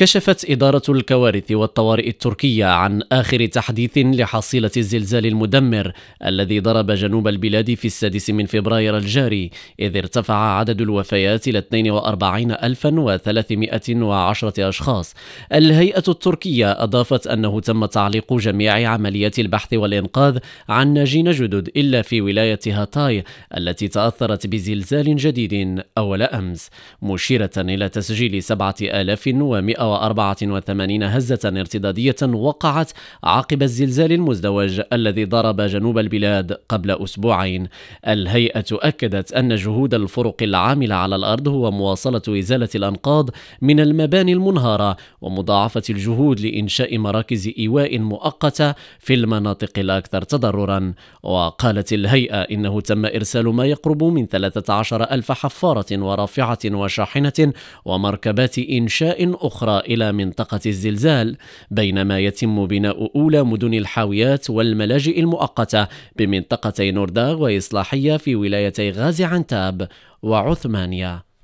كشفت إدارة الكوارث والطوارئ التركية عن آخر تحديث لحصيلة الزلزال المدمر الذي ضرب جنوب البلاد في السادس من فبراير الجاري إذ ارتفع عدد الوفيات إلى 42310 أشخاص. الهيئة التركية أضافت أنه تم تعليق جميع عمليات البحث والإنقاذ عن ناجين جدد إلا في ولاية هاتاي التي تأثرت بزلزال جديد أول أمس مشيرة إلى تسجيل 7100 184 هزة ارتدادية وقعت عقب الزلزال المزدوج الذي ضرب جنوب البلاد قبل أسبوعين. الهيئة أكدت أن جهود الفرق العاملة على الأرض هو مواصلة إزالة الأنقاض من المباني المنهارة ومضاعفة الجهود لإنشاء مراكز إيواء مؤقتة في المناطق الأكثر تضررا. وقالت الهيئة إنه تم إرسال ما يقرب من 13 ألف حفارة ورافعة وشاحنة ومركبات إنشاء أخرى إلى منطقة الزلزال بينما يتم بناء أولى مدن الحاويات والملاجئ المؤقتة بمنطقتي نورداغ وإصلاحية في ولايتي غازي عنتاب وعثمانية